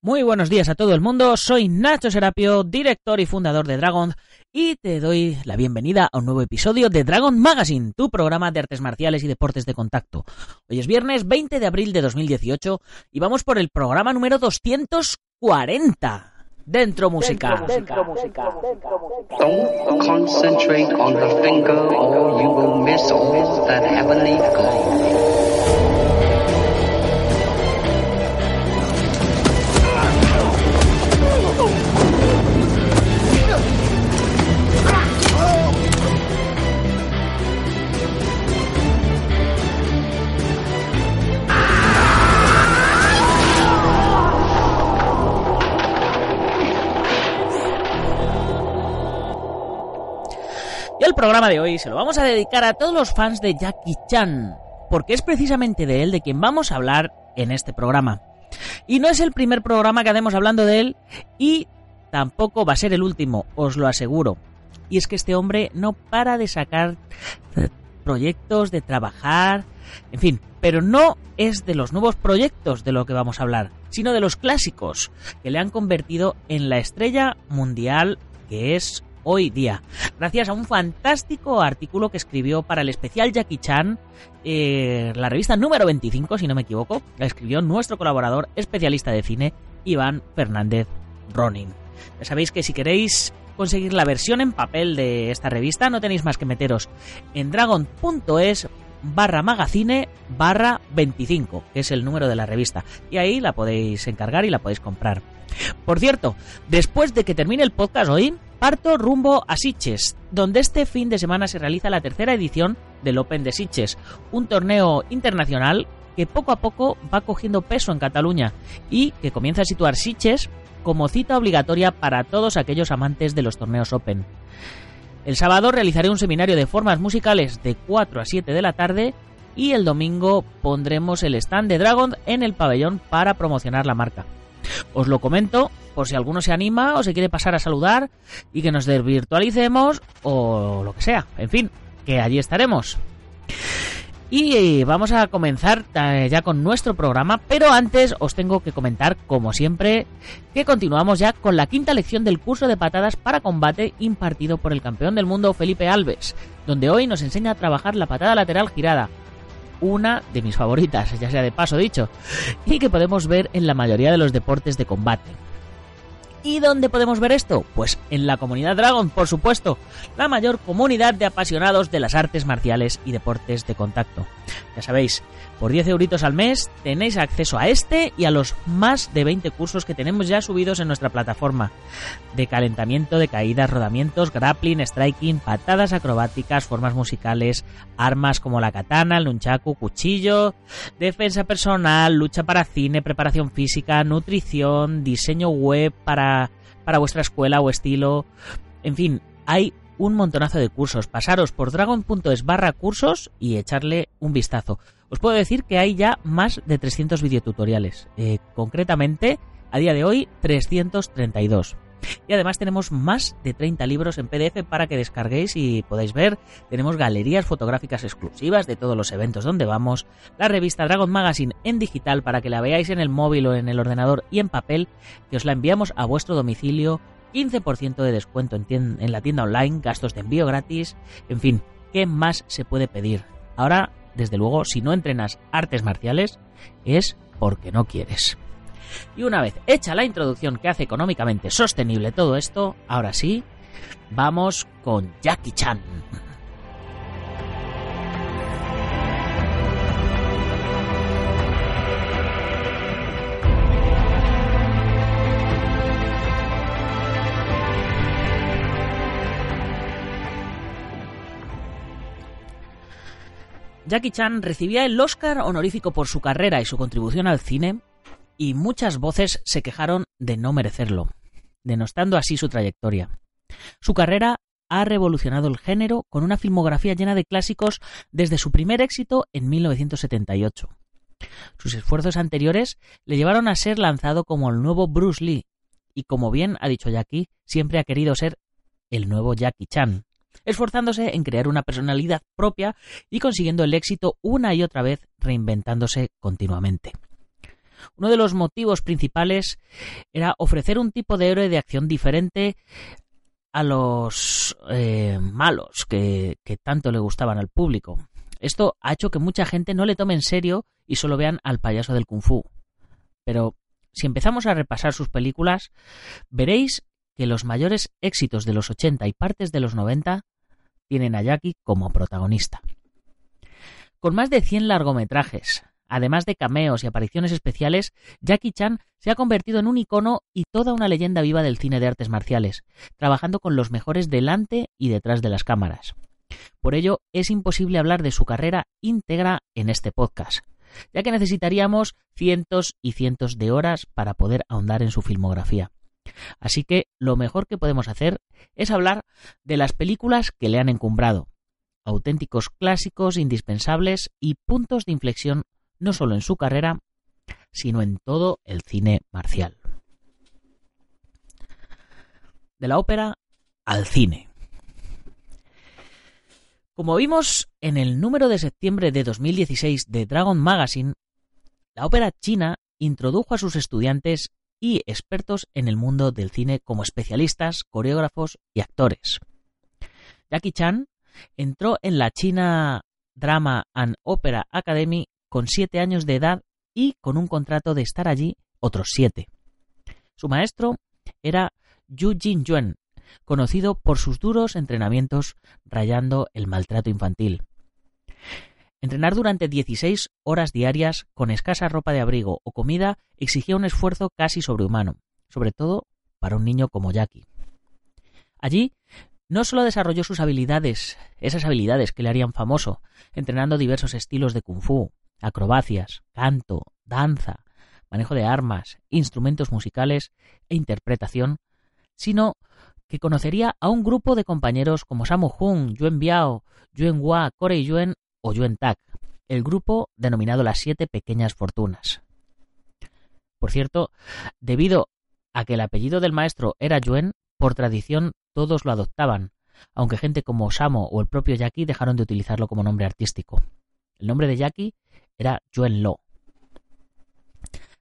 Muy buenos días a todo el mundo, soy Nacho Serapio, director y fundador de Dragon, y te doy la bienvenida a un nuevo episodio de Dragon Magazine, tu programa de artes marciales y deportes de contacto. Hoy es viernes 20 de abril de 2018 y vamos por el programa número 240. Dentro música. Dentro música. Don't concentrate on the finger or you will miss all that heavenly glow. Y el programa de hoy se lo vamos a dedicar a todos los fans de Jackie Chan, porque es precisamente de él de quien vamos a hablar en este programa. Y no es el primer programa que hacemos hablando de él y tampoco va a ser el último, os lo aseguro. Y es que este hombre no para de sacar eh, proyectos, de trabajar, en fin, pero no es de los nuevos proyectos de lo que vamos a hablar, sino de los clásicos que le han convertido en la estrella mundial que es hoy día, gracias a un fantástico artículo que escribió para el especial Jackie Chan, eh, la revista número 25, si no me equivoco, la escribió nuestro colaborador especialista de cine, Iván Fernández Ronin. Ya sabéis que si queréis conseguir la versión en papel de esta revista, no tenéis más que meteros en dragon.es barra magazine barra 25, que es el número de la revista. Y ahí la podéis encargar y la podéis comprar. Por cierto, después de que termine el podcast hoy, parto rumbo a Sitges, donde este fin de semana se realiza la tercera edición del Open de Sitges, un torneo internacional que poco a poco va cogiendo peso en Cataluña y que comienza a situar Sitges como cita obligatoria para todos aquellos amantes de los torneos Open. El sábado realizaré un seminario de formas musicales de 4 a 7 de la tarde y el domingo pondremos el stand de Dragon en el pabellón para promocionar la marca. Os lo comento por si alguno se anima o se quiere pasar a saludar y que nos desvirtualicemos o lo que sea. En fin, que allí estaremos. Y vamos a comenzar eh, ya con nuestro programa, pero antes os tengo que comentar, como siempre, que continuamos ya con la quinta lección del curso de patadas para combate impartido por el campeón del mundo Felipe Alves, donde hoy nos enseña a trabajar la patada lateral girada, una de mis favoritas, ya sea de paso dicho, y que podemos ver en la mayoría de los deportes de combate. ¿Y dónde podemos ver esto? Pues en la comunidad Dragon, por supuesto, la mayor comunidad de apasionados de las artes marciales y deportes de contacto. Ya sabéis, por 10 euritos al mes tenéis acceso a este y a los más de 20 cursos que tenemos ya subidos en nuestra plataforma. De calentamiento, de caídas, rodamientos, grappling, striking, patadas acrobáticas, formas musicales, armas como la katana, el cuchillo, defensa personal, lucha para cine, preparación física, nutrición, diseño web para, para vuestra escuela o estilo. En fin, hay un montonazo de cursos. Pasaros por dragon.es barra cursos y echarle un vistazo. Os puedo decir que hay ya más de 300 videotutoriales. Eh, concretamente, a día de hoy, 332. Y además tenemos más de 30 libros en PDF para que descarguéis y podáis ver. Tenemos galerías fotográficas exclusivas de todos los eventos donde vamos. La revista Dragon Magazine en digital para que la veáis en el móvil o en el ordenador y en papel, que os la enviamos a vuestro domicilio. 15% de descuento en, en la tienda online, gastos de envío gratis. En fin, ¿qué más se puede pedir? Ahora, desde luego, si no entrenas artes marciales, es porque no quieres. Y una vez hecha la introducción que hace económicamente sostenible todo esto, ahora sí, vamos con Jackie Chan. Jackie Chan recibía el Oscar honorífico por su carrera y su contribución al cine, y muchas voces se quejaron de no merecerlo, denostando así su trayectoria. Su carrera ha revolucionado el género con una filmografía llena de clásicos desde su primer éxito en 1978. Sus esfuerzos anteriores le llevaron a ser lanzado como el nuevo Bruce Lee, y como bien ha dicho Jackie, siempre ha querido ser el nuevo Jackie Chan, esforzándose en crear una personalidad propia y consiguiendo el éxito una y otra vez reinventándose continuamente. Uno de los motivos principales era ofrecer un tipo de héroe de acción diferente a los eh, malos que, que tanto le gustaban al público. Esto ha hecho que mucha gente no le tome en serio y solo vean al payaso del kung fu. Pero si empezamos a repasar sus películas, veréis que los mayores éxitos de los 80 y partes de los 90 tienen a Jackie como protagonista. Con más de 100 largometrajes, además de cameos y apariciones especiales, Jackie Chan se ha convertido en un icono y toda una leyenda viva del cine de artes marciales, trabajando con los mejores delante y detrás de las cámaras. Por ello, es imposible hablar de su carrera íntegra en este podcast, ya que necesitaríamos cientos y cientos de horas para poder ahondar en su filmografía. Así que lo mejor que podemos hacer es hablar de las películas que le han encumbrado, auténticos clásicos indispensables y puntos de inflexión no solo en su carrera, sino en todo el cine marcial. De la ópera al cine. Como vimos en el número de septiembre de 2016 de Dragon Magazine, la ópera china introdujo a sus estudiantes y expertos en el mundo del cine como especialistas, coreógrafos y actores. Jackie Chan entró en la China Drama and Opera Academy con siete años de edad y con un contrato de estar allí otros siete. Su maestro era Yu Jin Yuan, conocido por sus duros entrenamientos rayando el maltrato infantil. Entrenar durante 16 horas diarias con escasa ropa de abrigo o comida exigía un esfuerzo casi sobrehumano, sobre todo para un niño como Jackie. Allí no solo desarrolló sus habilidades, esas habilidades que le harían famoso, entrenando diversos estilos de kung fu, acrobacias, canto, danza, manejo de armas, instrumentos musicales e interpretación, sino que conocería a un grupo de compañeros como Sammo Hung, Yuen Biao, Yuen Hua, Corey Yuen o Yuen Tak, el grupo denominado las Siete Pequeñas Fortunas. Por cierto, debido a que el apellido del maestro era Yuen, por tradición todos lo adoptaban, aunque gente como Samo o el propio Jackie dejaron de utilizarlo como nombre artístico. El nombre de Jackie era Yuen Lo.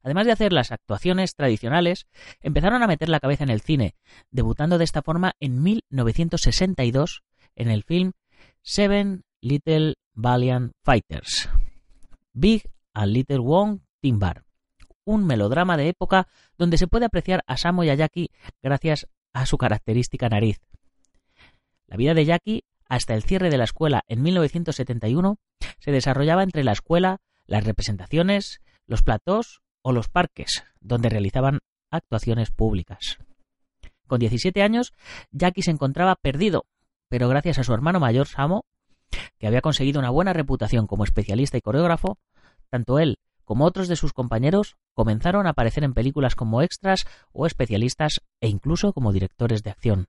Además de hacer las actuaciones tradicionales, empezaron a meter la cabeza en el cine, debutando de esta forma en 1962 en el film Seven Little Valiant Fighters. Big and Little Wong Timbar, un melodrama de época donde se puede apreciar a Samo y a Jackie gracias a su característica nariz. La vida de Jackie, hasta el cierre de la escuela en 1971, se desarrollaba entre la escuela, las representaciones, los platós o los parques, donde realizaban actuaciones públicas. Con 17 años, Jackie se encontraba perdido, pero gracias a su hermano mayor, Samo, que había conseguido una buena reputación como especialista y coreógrafo, tanto él como otros de sus compañeros comenzaron a aparecer en películas como extras o especialistas e incluso como directores de acción.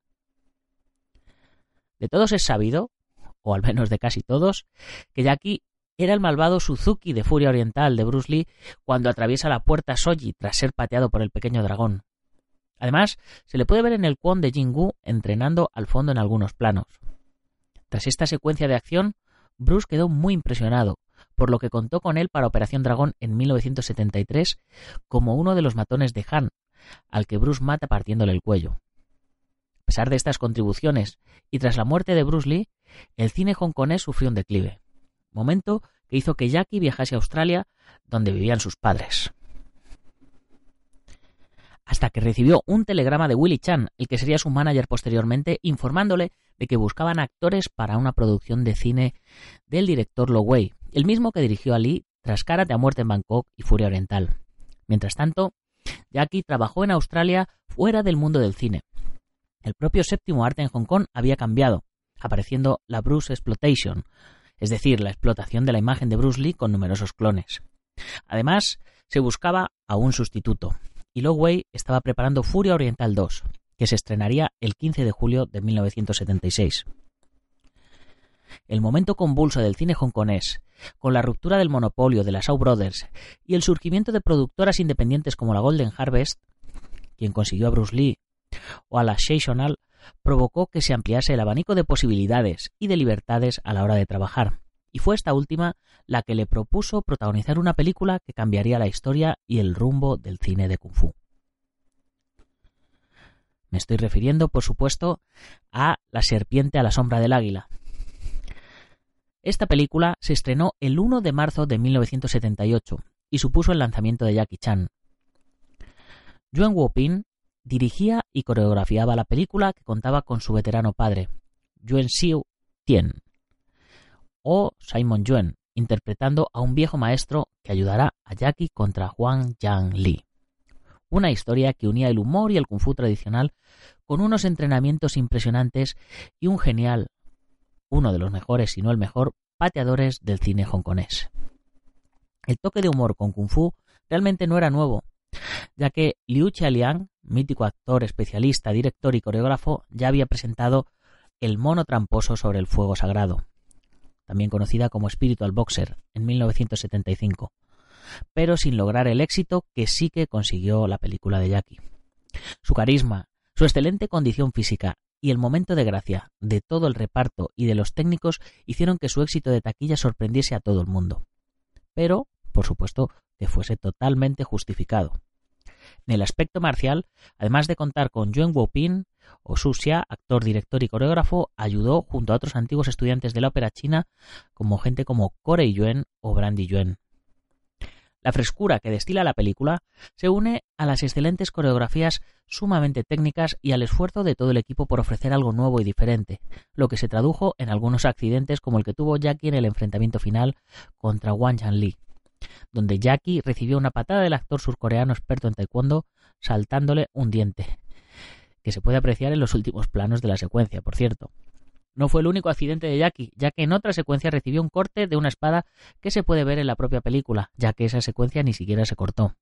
De todos es sabido, o al menos de casi todos, que Jackie era el malvado Suzuki de Furia Oriental de Bruce Lee cuando atraviesa la puerta Soji tras ser pateado por el pequeño dragón. Además, se le puede ver en el Kwon de Jingu entrenando al fondo en algunos planos. Tras esta secuencia de acción, Bruce quedó muy impresionado, por lo que contó con él para Operación Dragón en 1973 como uno de los matones de Han, al que Bruce mata partiéndole el cuello. A pesar de estas contribuciones y tras la muerte de Bruce Lee, el cine hongkonés sufrió un declive momento que hizo que Jackie viajase a Australia, donde vivían sus padres. Hasta que recibió un telegrama de Willie Chan, el que sería su manager posteriormente, informándole de que buscaban actores para una producción de cine del director Lo Wei, el mismo que dirigió a Lee tras Karate a muerte en Bangkok y Furia Oriental. Mientras tanto, Jackie trabajó en Australia fuera del mundo del cine. El propio séptimo arte en Hong Kong había cambiado, apareciendo la Bruce Exploitation, es decir, la explotación de la imagen de Bruce Lee con numerosos clones. Además, se buscaba a un sustituto, y Wei estaba preparando Furia Oriental 2, que se estrenaría el 15 de julio de 1976. El momento convulso del cine hongkonés, con la ruptura del monopolio de las Shaw Brothers y el surgimiento de productoras independientes como la Golden Harvest, quien consiguió a Bruce Lee, o a la Shonal, provocó que se ampliase el abanico de posibilidades y de libertades a la hora de trabajar, y fue esta última la que le propuso protagonizar una película que cambiaría la historia y el rumbo del cine de Kung Fu. Me estoy refiriendo, por supuesto, a La serpiente a la sombra del águila. Esta película se estrenó el 1 de marzo de 1978 y supuso el lanzamiento de Jackie Chan. Yuen Wopin dirigía y coreografiaba la película que contaba con su veterano padre, Yuen Xiu Tien, o Simon Yuen, interpretando a un viejo maestro que ayudará a Jackie contra Huang Yang Li. Una historia que unía el humor y el kung fu tradicional con unos entrenamientos impresionantes y un genial, uno de los mejores, si no el mejor, pateadores del cine hongkonés. El toque de humor con kung fu realmente no era nuevo, ya que Liu Liang, mítico actor, especialista, director y coreógrafo, ya había presentado El mono tramposo sobre el fuego sagrado, también conocida como Spiritual Boxer, en 1975, pero sin lograr el éxito que sí que consiguió la película de Jackie. Su carisma, su excelente condición física y el momento de gracia de todo el reparto y de los técnicos hicieron que su éxito de taquilla sorprendiese a todo el mundo. Pero, por supuesto, que fuese totalmente justificado. En el aspecto marcial, además de contar con Yuen Wopin, Osu Xia, actor, director y coreógrafo, ayudó junto a otros antiguos estudiantes de la ópera china como gente como Corey Yuen o Brandy Yuen. La frescura que destila la película se une a las excelentes coreografías sumamente técnicas y al esfuerzo de todo el equipo por ofrecer algo nuevo y diferente, lo que se tradujo en algunos accidentes como el que tuvo Jackie en el enfrentamiento final contra Wang Li, donde Jackie recibió una patada del actor surcoreano experto en taekwondo saltándole un diente, que se puede apreciar en los últimos planos de la secuencia, por cierto. No fue el único accidente de Jackie, ya que en otra secuencia recibió un corte de una espada que se puede ver en la propia película, ya que esa secuencia ni siquiera se cortó.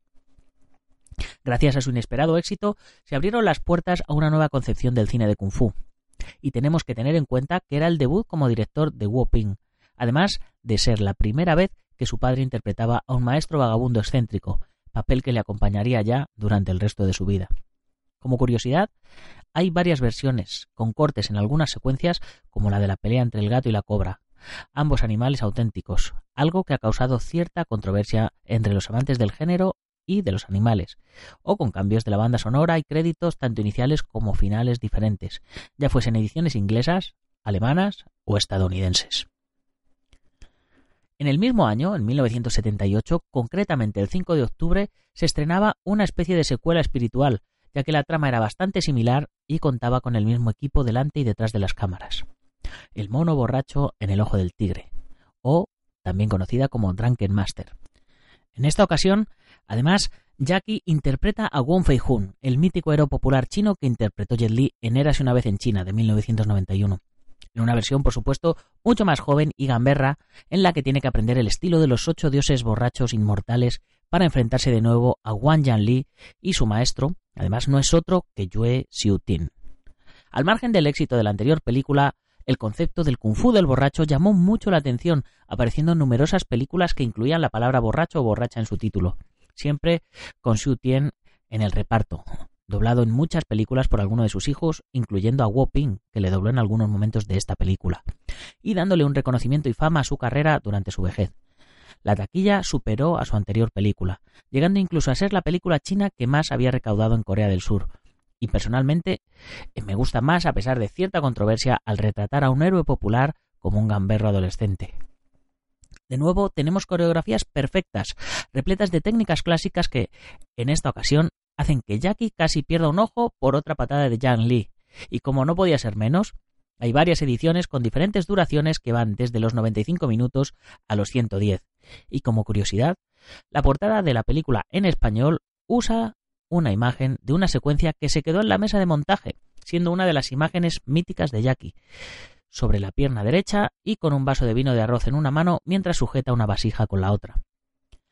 Gracias a su inesperado éxito, se abrieron las puertas a una nueva concepción del cine de Kung Fu. Y tenemos que tener en cuenta que era el debut como director de Wu Ping, además de ser la primera vez que su padre interpretaba a un maestro vagabundo excéntrico, papel que le acompañaría ya durante el resto de su vida. Como curiosidad, hay varias versiones, con cortes en algunas secuencias, como la de la pelea entre el gato y la cobra, ambos animales auténticos, algo que ha causado cierta controversia entre los amantes del género y de los animales, o con cambios de la banda sonora y créditos tanto iniciales como finales diferentes, ya fuesen ediciones inglesas, alemanas o estadounidenses. En el mismo año, en 1978, concretamente el 5 de octubre, se estrenaba una especie de secuela espiritual ya que la trama era bastante similar y contaba con el mismo equipo delante y detrás de las cámaras. El mono borracho en el ojo del tigre, o también conocida como Drunken Master. En esta ocasión, además, Jackie interpreta a Wong Fei-hun, el mítico héroe popular chino que interpretó Jet Li en Érase una vez en China de 1991. En una versión, por supuesto, mucho más joven y gamberra, en la que tiene que aprender el estilo de los ocho dioses borrachos inmortales para enfrentarse de nuevo a Wang Yanli y su maestro, además no es otro que Yue Xiutin. Al margen del éxito de la anterior película, el concepto del kung fu del borracho llamó mucho la atención, apareciendo en numerosas películas que incluían la palabra borracho o borracha en su título, siempre con Xiu Tien en el reparto, doblado en muchas películas por alguno de sus hijos, incluyendo a Wu Ping, que le dobló en algunos momentos de esta película, y dándole un reconocimiento y fama a su carrera durante su vejez. La taquilla superó a su anterior película, llegando incluso a ser la película china que más había recaudado en Corea del Sur. Y personalmente eh, me gusta más a pesar de cierta controversia al retratar a un héroe popular como un gamberro adolescente. De nuevo, tenemos coreografías perfectas, repletas de técnicas clásicas que, en esta ocasión, hacen que Jackie casi pierda un ojo por otra patada de Jan Lee. Y como no podía ser menos, hay varias ediciones con diferentes duraciones que van desde los 95 minutos a los 110. Y como curiosidad, la portada de la película en español usa una imagen de una secuencia que se quedó en la mesa de montaje, siendo una de las imágenes míticas de Jackie, sobre la pierna derecha y con un vaso de vino de arroz en una mano mientras sujeta una vasija con la otra.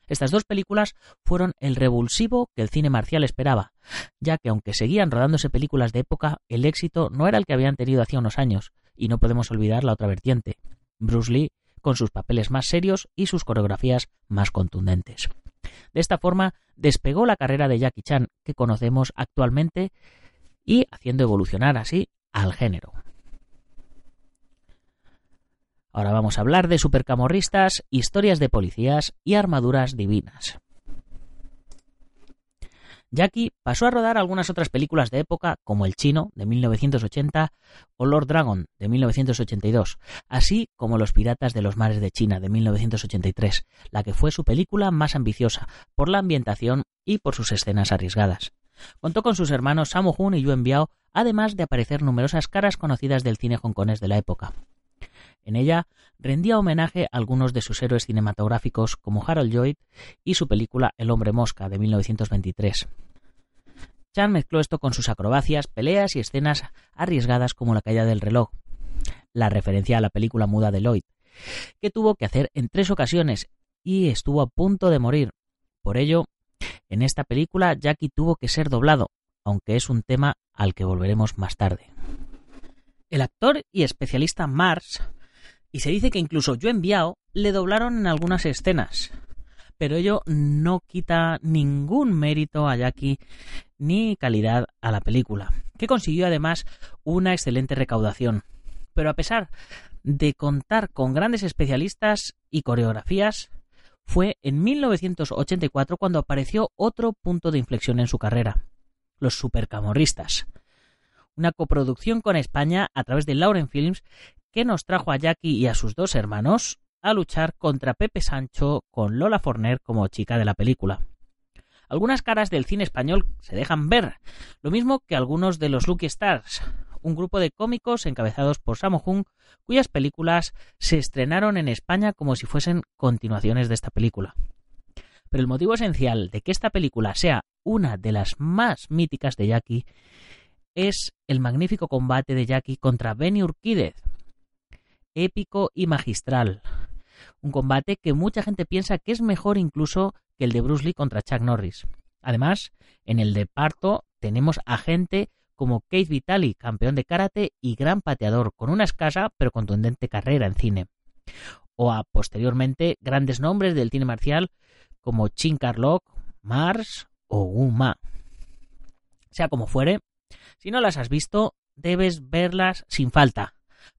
Estas dos películas fueron el revulsivo que el cine marcial esperaba, ya que aunque seguían rodándose películas de época, el éxito no era el que habían tenido hacía unos años, y no podemos olvidar la otra vertiente, Bruce Lee con sus papeles más serios y sus coreografías más contundentes. De esta forma despegó la carrera de Jackie Chan que conocemos actualmente y haciendo evolucionar así al género. Ahora vamos a hablar de supercamorristas, historias de policías y armaduras divinas. Jackie pasó a rodar algunas otras películas de época como El Chino de 1980 o Lord Dragon de 1982, así como Los Piratas de los Mares de China de 1983, la que fue su película más ambiciosa por la ambientación y por sus escenas arriesgadas. Contó con sus hermanos Sammo Hung y Yuen Biao, además de aparecer numerosas caras conocidas del cine hongkonés de la época. En ella rendía homenaje a algunos de sus héroes cinematográficos como Harold Lloyd y su película El hombre mosca de 1923. Chan mezcló esto con sus acrobacias, peleas y escenas arriesgadas como la caída del reloj, la referencia a la película muda de Lloyd, que tuvo que hacer en tres ocasiones y estuvo a punto de morir. Por ello, en esta película Jackie tuvo que ser doblado, aunque es un tema al que volveremos más tarde. El actor y especialista Mars y se dice que incluso Yuen Biao le doblaron en algunas escenas. Pero ello no quita ningún mérito a Jackie ni calidad a la película, que consiguió además una excelente recaudación. Pero a pesar de contar con grandes especialistas y coreografías, fue en 1984 cuando apareció otro punto de inflexión en su carrera, los supercamorristas. Una coproducción con España a través de Lauren Films que nos trajo a Jackie y a sus dos hermanos a luchar contra Pepe Sancho con Lola Forner como chica de la película. Algunas caras del cine español se dejan ver, lo mismo que algunos de los Lucky Stars, un grupo de cómicos encabezados por Sammo Hung, cuyas películas se estrenaron en España como si fuesen continuaciones de esta película. Pero el motivo esencial de que esta película sea una de las más míticas de Jackie es el magnífico combate de Jackie contra Benny Urquídez, épico y magistral. Un combate que mucha gente piensa que es mejor incluso que el de Bruce Lee contra Chuck Norris. Además, en el de parto tenemos a gente como Keith Vitali, campeón de karate y gran pateador, con una escasa pero contundente carrera en cine. O a posteriormente grandes nombres del cine marcial como Chin Carlock, Mars o Wu Ma. Sea como fuere, si no las has visto, debes verlas sin falta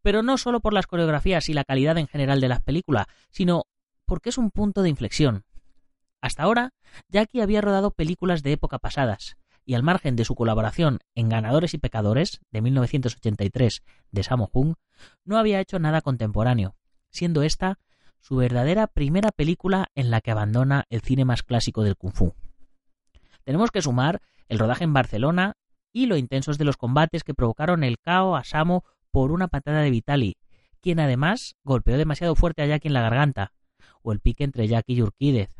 pero no solo por las coreografías y la calidad en general de la película, sino porque es un punto de inflexión. Hasta ahora, Jackie había rodado películas de época pasadas, y al margen de su colaboración en Ganadores y Pecadores, de 1983, de Sammo Hung, no había hecho nada contemporáneo, siendo esta su verdadera primera película en la que abandona el cine más clásico del kung fu. Tenemos que sumar el rodaje en Barcelona y lo intensos de los combates que provocaron el caos a Samo por una patada de Vitali, quien además golpeó demasiado fuerte a Jackie en la garganta, o el pique entre Jackie y Urquídez.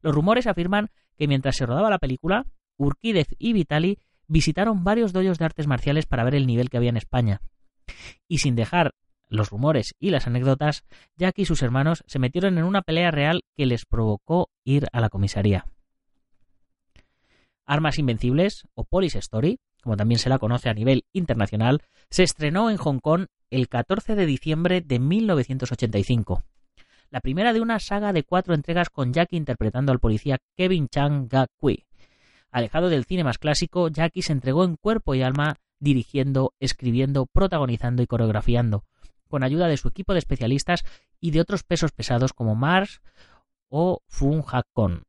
Los rumores afirman que mientras se rodaba la película, Urquídez y Vitali visitaron varios doyos de artes marciales para ver el nivel que había en España. Y sin dejar los rumores y las anécdotas, Jackie y sus hermanos se metieron en una pelea real que les provocó ir a la comisaría. Armas Invencibles, o Police Story, como también se la conoce a nivel internacional, se estrenó en Hong Kong el 14 de diciembre de 1985. La primera de una saga de cuatro entregas con Jackie interpretando al policía Kevin Chang Ga Kui. Alejado del cine más clásico, Jackie se entregó en cuerpo y alma dirigiendo, escribiendo, protagonizando y coreografiando, con ayuda de su equipo de especialistas y de otros pesos pesados como Mars o Fun Hak Kon.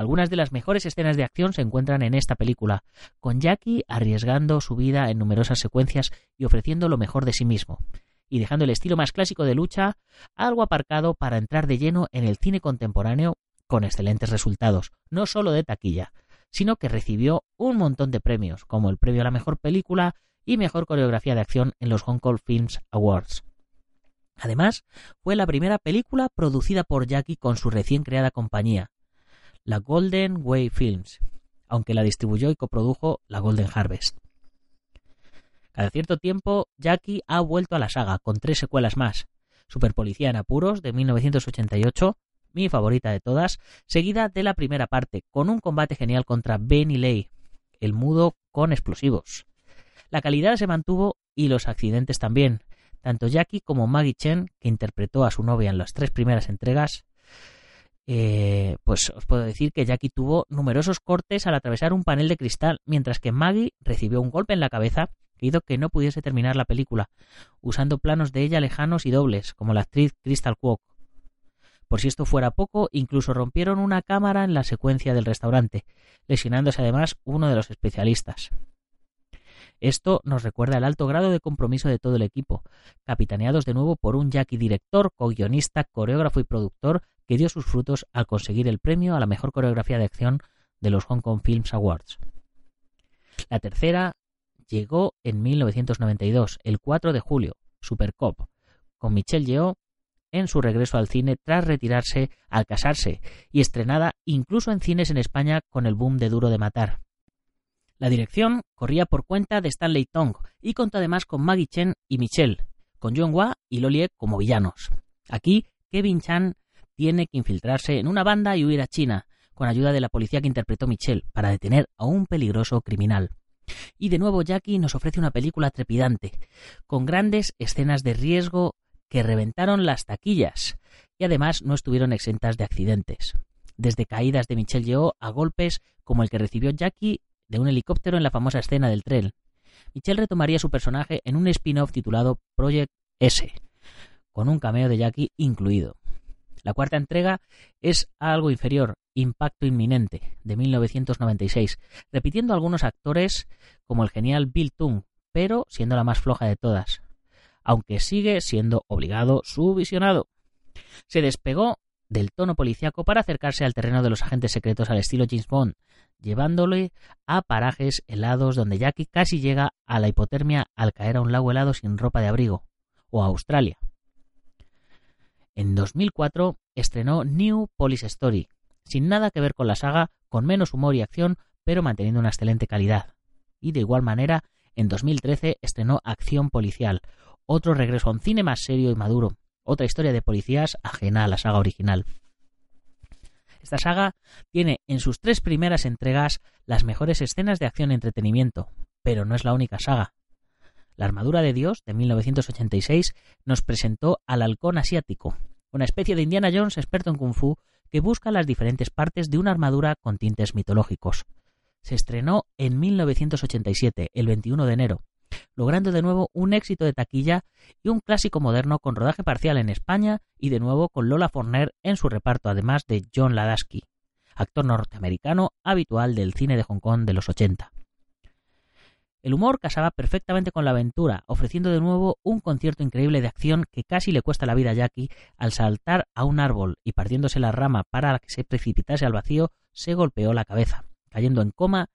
Algunas de las mejores escenas de acción se encuentran en esta película, con Jackie arriesgando su vida en numerosas secuencias y ofreciendo lo mejor de sí mismo, y dejando el estilo más clásico de lucha algo aparcado para entrar de lleno en el cine contemporáneo con excelentes resultados, no solo de taquilla, sino que recibió un montón de premios, como el premio a la mejor película y mejor coreografía de acción en los Hong Kong Films Awards. Además, fue la primera película producida por Jackie con su recién creada compañía, la Golden Way Films, aunque la distribuyó y coprodujo la Golden Harvest. Cada cierto tiempo, Jackie ha vuelto a la saga con tres secuelas más. Superpolicía en apuros de 1988, mi favorita de todas, seguida de la primera parte, con un combate genial contra Benny Lay, el mudo con explosivos. La calidad se mantuvo y los accidentes también. Tanto Jackie como Maggie Chen, que interpretó a su novia en las tres primeras entregas, eh, pues os puedo decir que Jackie tuvo numerosos cortes al atravesar un panel de cristal, mientras que Maggie recibió un golpe en la cabeza que hizo que no pudiese terminar la película, usando planos de ella lejanos y dobles, como la actriz Crystal Kwok. Por si esto fuera poco, incluso rompieron una cámara en la secuencia del restaurante, lesionándose además uno de los especialistas. Esto nos recuerda el alto grado de compromiso de todo el equipo, capitaneados de nuevo por un Jackie director, co-guionista, coreógrafo y productor que dio sus frutos al conseguir el premio a la mejor coreografía de acción de los Hong Kong Films Awards. La tercera llegó en 1992, el 4 de julio, Supercop, con Michelle Yeoh en su regreso al cine tras retirarse al casarse y estrenada incluso en cines en España con el boom de Duro de Matar. La dirección corría por cuenta de Stanley Tong y contó además con Maggie Chen y Michelle, con John Hua y Lolie como villanos. Aquí, Kevin Chan tiene que infiltrarse en una banda y huir a China, con ayuda de la policía que interpretó Michelle, para detener a un peligroso criminal. Y de nuevo Jackie nos ofrece una película trepidante, con grandes escenas de riesgo que reventaron las taquillas y además no estuvieron exentas de accidentes. Desde caídas de Michelle Yeoh a golpes como el que recibió Jackie de un helicóptero en la famosa escena del tren. Michelle retomaría su personaje en un spin-off titulado Project S, con un cameo de Jackie incluido. La cuarta entrega es algo inferior, Impacto Inminente, de 1996, repitiendo algunos actores como el genial Bill Tung, pero siendo la más floja de todas, aunque sigue siendo obligado su visionado. Se despegó del tono policíaco para acercarse al terreno de los agentes secretos al estilo James Bond, llevándole a parajes helados donde Jackie casi llega a la hipotermia al caer a un lago helado sin ropa de abrigo, o a Australia. En 2004 estrenó New Police Story, sin nada que ver con la saga, con menos humor y acción, pero manteniendo una excelente calidad. Y de igual manera, en 2013 estrenó Acción Policial, otro regreso a un cine más serio y maduro, otra historia de policías ajena a la saga original. Esta saga tiene en sus tres primeras entregas las mejores escenas de acción y entretenimiento, pero no es la única saga. La armadura de Dios, de 1986, nos presentó al halcón asiático, una especie de Indiana Jones experto en kung fu que busca las diferentes partes de una armadura con tintes mitológicos. Se estrenó en 1987, el 21 de enero, logrando de nuevo un éxito de taquilla y un clásico moderno con rodaje parcial en España y de nuevo con Lola Forner en su reparto, además de John Ladasky, actor norteamericano habitual del cine de Hong Kong de los 80. El humor casaba perfectamente con la aventura, ofreciendo de nuevo un concierto increíble de acción que casi le cuesta la vida a Jackie al saltar a un árbol y partiéndose la rama para que se precipitase al vacío, se golpeó la cabeza, cayendo en coma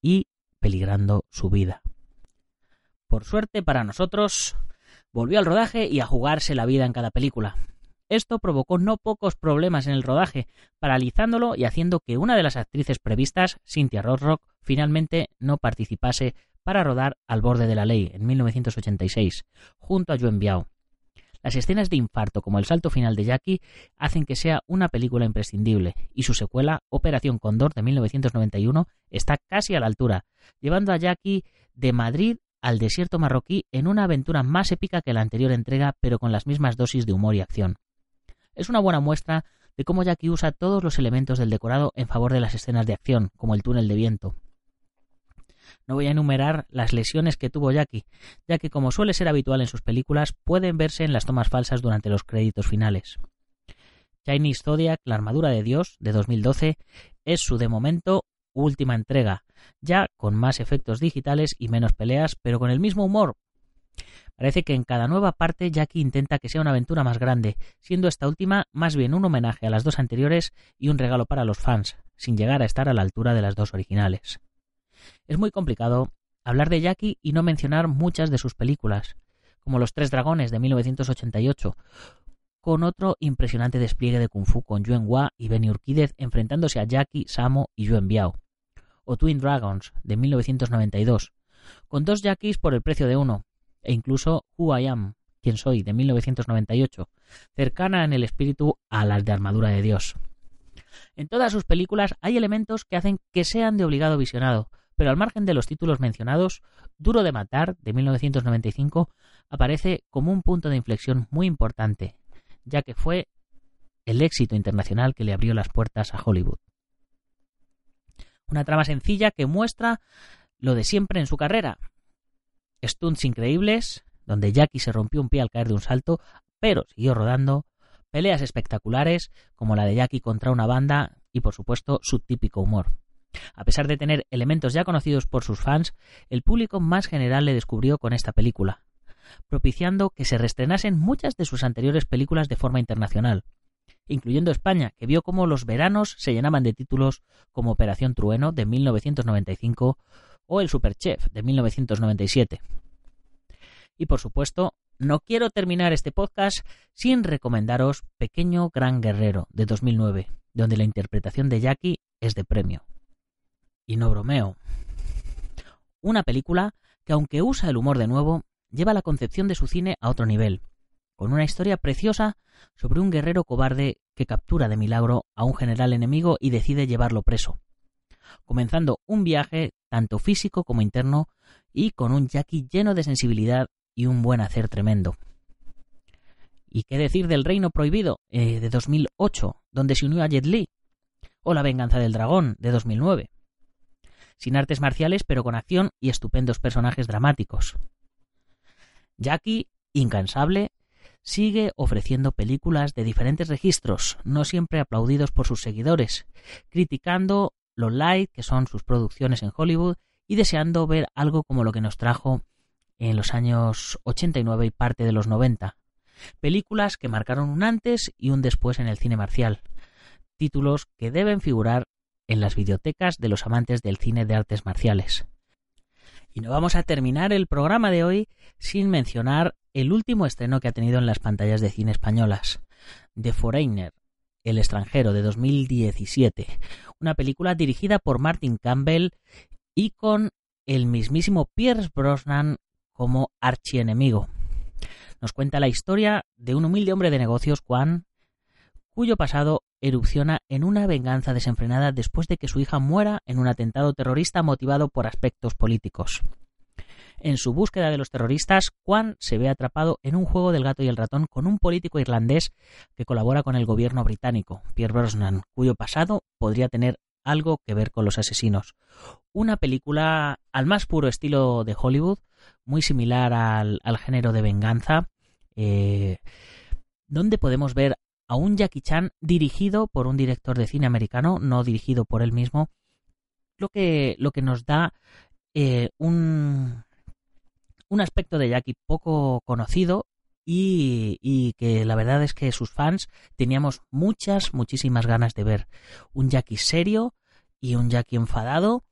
y peligrando su vida. Por suerte para nosotros, volvió al rodaje y a jugarse la vida en cada película. Esto provocó no pocos problemas en el rodaje, paralizándolo y haciendo que una de las actrices previstas, Cynthia Rothrock, finalmente no participase para rodar Al borde de la ley en 1986, junto a Yuen Biao. Las escenas de infarto como el salto final de Jackie hacen que sea una película imprescindible, y su secuela, Operación Condor de 1991, está casi a la altura, llevando a Jackie de Madrid al desierto marroquí en una aventura más épica que la anterior entrega, pero con las mismas dosis de humor y acción. Es una buena muestra de cómo Jackie usa todos los elementos del decorado en favor de las escenas de acción, como el túnel de viento. No voy a enumerar las lesiones que tuvo Jackie, ya que como suele ser habitual en sus películas, pueden verse en las tomas falsas durante los créditos finales. Chinese Zodiac, la armadura de Dios, de 2012, es su de momento última entrega, ya con más efectos digitales y menos peleas, pero con el mismo humor. Parece que en cada nueva parte Jackie intenta que sea una aventura más grande, siendo esta última más bien un homenaje a las dos anteriores y un regalo para los fans, sin llegar a estar a la altura de las dos originales. Es muy complicado hablar de Jackie y no mencionar muchas de sus películas, como Los Tres Dragones de 1988, con otro impresionante despliegue de Kung Fu con Yuen Hua y Benny Urquídez enfrentándose a Jackie, Samo y Yuen Biao, o Twin Dragons de 1992, con dos Jackies por el precio de uno, e incluso Who I Am, quien soy, de 1998, cercana en el espíritu a las de Armadura de Dios. En todas sus películas hay elementos que hacen que sean de obligado visionado, pero al margen de los títulos mencionados, Duro de Matar, de 1995, aparece como un punto de inflexión muy importante, ya que fue el éxito internacional que le abrió las puertas a Hollywood. Una trama sencilla que muestra lo de siempre en su carrera. stunts increíbles, donde Jackie se rompió un pie al caer de un salto, pero siguió rodando, peleas espectaculares, como la de Jackie contra una banda, y por supuesto su típico humor. A pesar de tener elementos ya conocidos por sus fans, el público más general le descubrió con esta película, propiciando que se reestrenasen muchas de sus anteriores películas de forma internacional, incluyendo España, que vio cómo los veranos se llenaban de títulos como Operación Trueno de 1995 o El Superchef de 1997. Y por supuesto, no quiero terminar este podcast sin recomendaros Pequeño Gran Guerrero de 2009, donde la interpretación de Jackie es de premio. Y no bromeo. Una película que aunque usa el humor de nuevo, lleva la concepción de su cine a otro nivel, con una historia preciosa sobre un guerrero cobarde que captura de milagro a un general enemigo y decide llevarlo preso, comenzando un viaje tanto físico como interno y con un Jackie lleno de sensibilidad y un buen hacer tremendo. ¿Y qué decir del Reino Prohibido eh, de 2008, donde se unió a Jet Li? O La Venganza del Dragón de 2009 sin artes marciales pero con acción y estupendos personajes dramáticos. Jackie, incansable, sigue ofreciendo películas de diferentes registros, no siempre aplaudidos por sus seguidores, criticando lo light que son sus producciones en Hollywood y deseando ver algo como lo que nos trajo en los años 89 y parte de los 90. Películas que marcaron un antes y un después en el cine marcial. Títulos que deben figurar en las bibliotecas de los amantes del cine de artes marciales. Y no vamos a terminar el programa de hoy sin mencionar el último estreno que ha tenido en las pantallas de cine españolas, The Foreigner, El extranjero de 2017, una película dirigida por Martin Campbell y con el mismísimo Pierce Brosnan como archienemigo. Nos cuenta la historia de un humilde hombre de negocios, Juan, cuyo pasado erupciona en una venganza desenfrenada después de que su hija muera en un atentado terrorista motivado por aspectos políticos. En su búsqueda de los terroristas, Juan se ve atrapado en un juego del gato y el ratón con un político irlandés que colabora con el gobierno británico, Pierre Brosnan, cuyo pasado podría tener algo que ver con los asesinos. Una película al más puro estilo de Hollywood, muy similar al, género de venganza, eh, donde podemos ver a un Jackie Chan dirigido por un director de cine americano, no dirigido por él mismo, lo que, lo que nos da eh, un, un aspecto de Jackie poco conocido y, y, que la verdad es que sus fans teníamos muchas, muchísimas ganas de ver. Un Jackie serio y un Jackie enfadado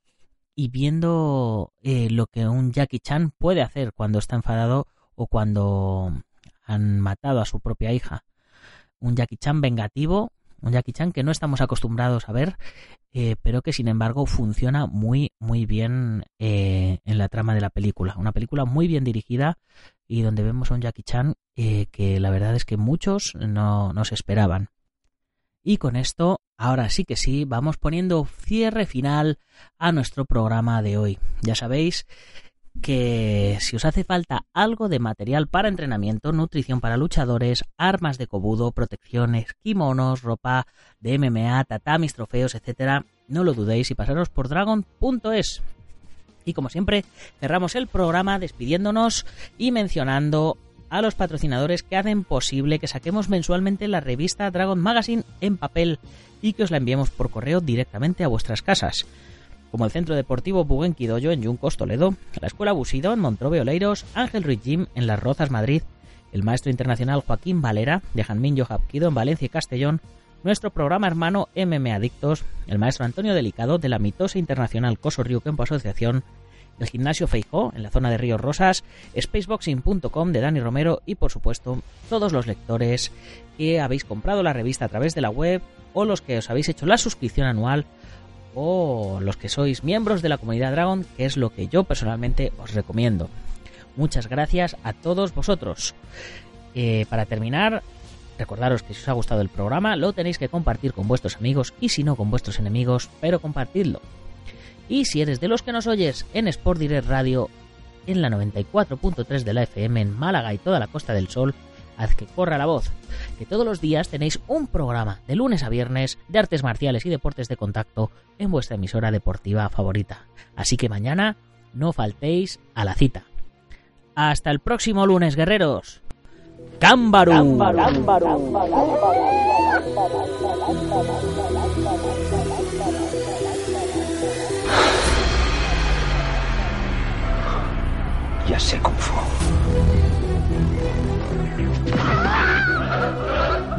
y viendo eh, lo que un Jackie Chan puede hacer cuando está enfadado o cuando han matado a su propia hija un Jackie Chan vengativo, un Jackie Chan que no estamos acostumbrados a ver, eh, pero que sin embargo funciona muy, muy bien eh, en la trama de la película. Una película muy bien dirigida y donde vemos a un Jackie Chan eh, que la verdad es que muchos no nos esperaban. Y con esto, ahora sí que sí, vamos poniendo cierre final a nuestro programa de hoy. Ya sabéis que si os hace falta algo de material para entrenamiento, nutrición para luchadores, armas de cobudo, protecciones, kimonos, ropa de MMA, tatamis, trofeos, etcétera, no lo dudéis y pasaros por dragon.es. Y como siempre, cerramos el programa despidiéndonos y mencionando a los patrocinadores que hacen posible que saquemos mensualmente la revista Dragon Magazine en papel y que os la enviemos por correo directamente a vuestras casas como el Centro Deportivo Buguenquidoyo en Yuncos, Toledo, la Escuela Busido en Montrobe Oleiros, Ángel Ruiz Gym en Las Rozas, Madrid, el maestro internacional Joaquín Valera de Janmin Hapkido en Valencia y Castellón, nuestro programa hermano MM Adictos, el maestro Antonio Delicado de la mitosa internacional Coso Río Campo Asociación, el gimnasio Feijó en la zona de Ríos Rosas, spaceboxing.com de Dani Romero y por supuesto todos los lectores que habéis comprado la revista a través de la web o los que os habéis hecho la suscripción anual o los que sois miembros de la comunidad Dragon, que es lo que yo personalmente os recomiendo. Muchas gracias a todos vosotros. Eh, para terminar, recordaros que si os ha gustado el programa lo tenéis que compartir con vuestros amigos y si no con vuestros enemigos, pero compartidlo. Y si eres de los que nos oyes en Sport Direct Radio en la 94.3 de la FM en Málaga y toda la Costa del Sol, haz que corra la voz, que todos los días tenéis un programa de lunes a viernes de artes marciales y deportes de contacto en vuestra emisora deportiva favorita. Así que mañana no faltéis a la cita. Hasta el próximo lunes, guerreros. ¡Cámbaru! Ya sé Kung Fu. Yeah.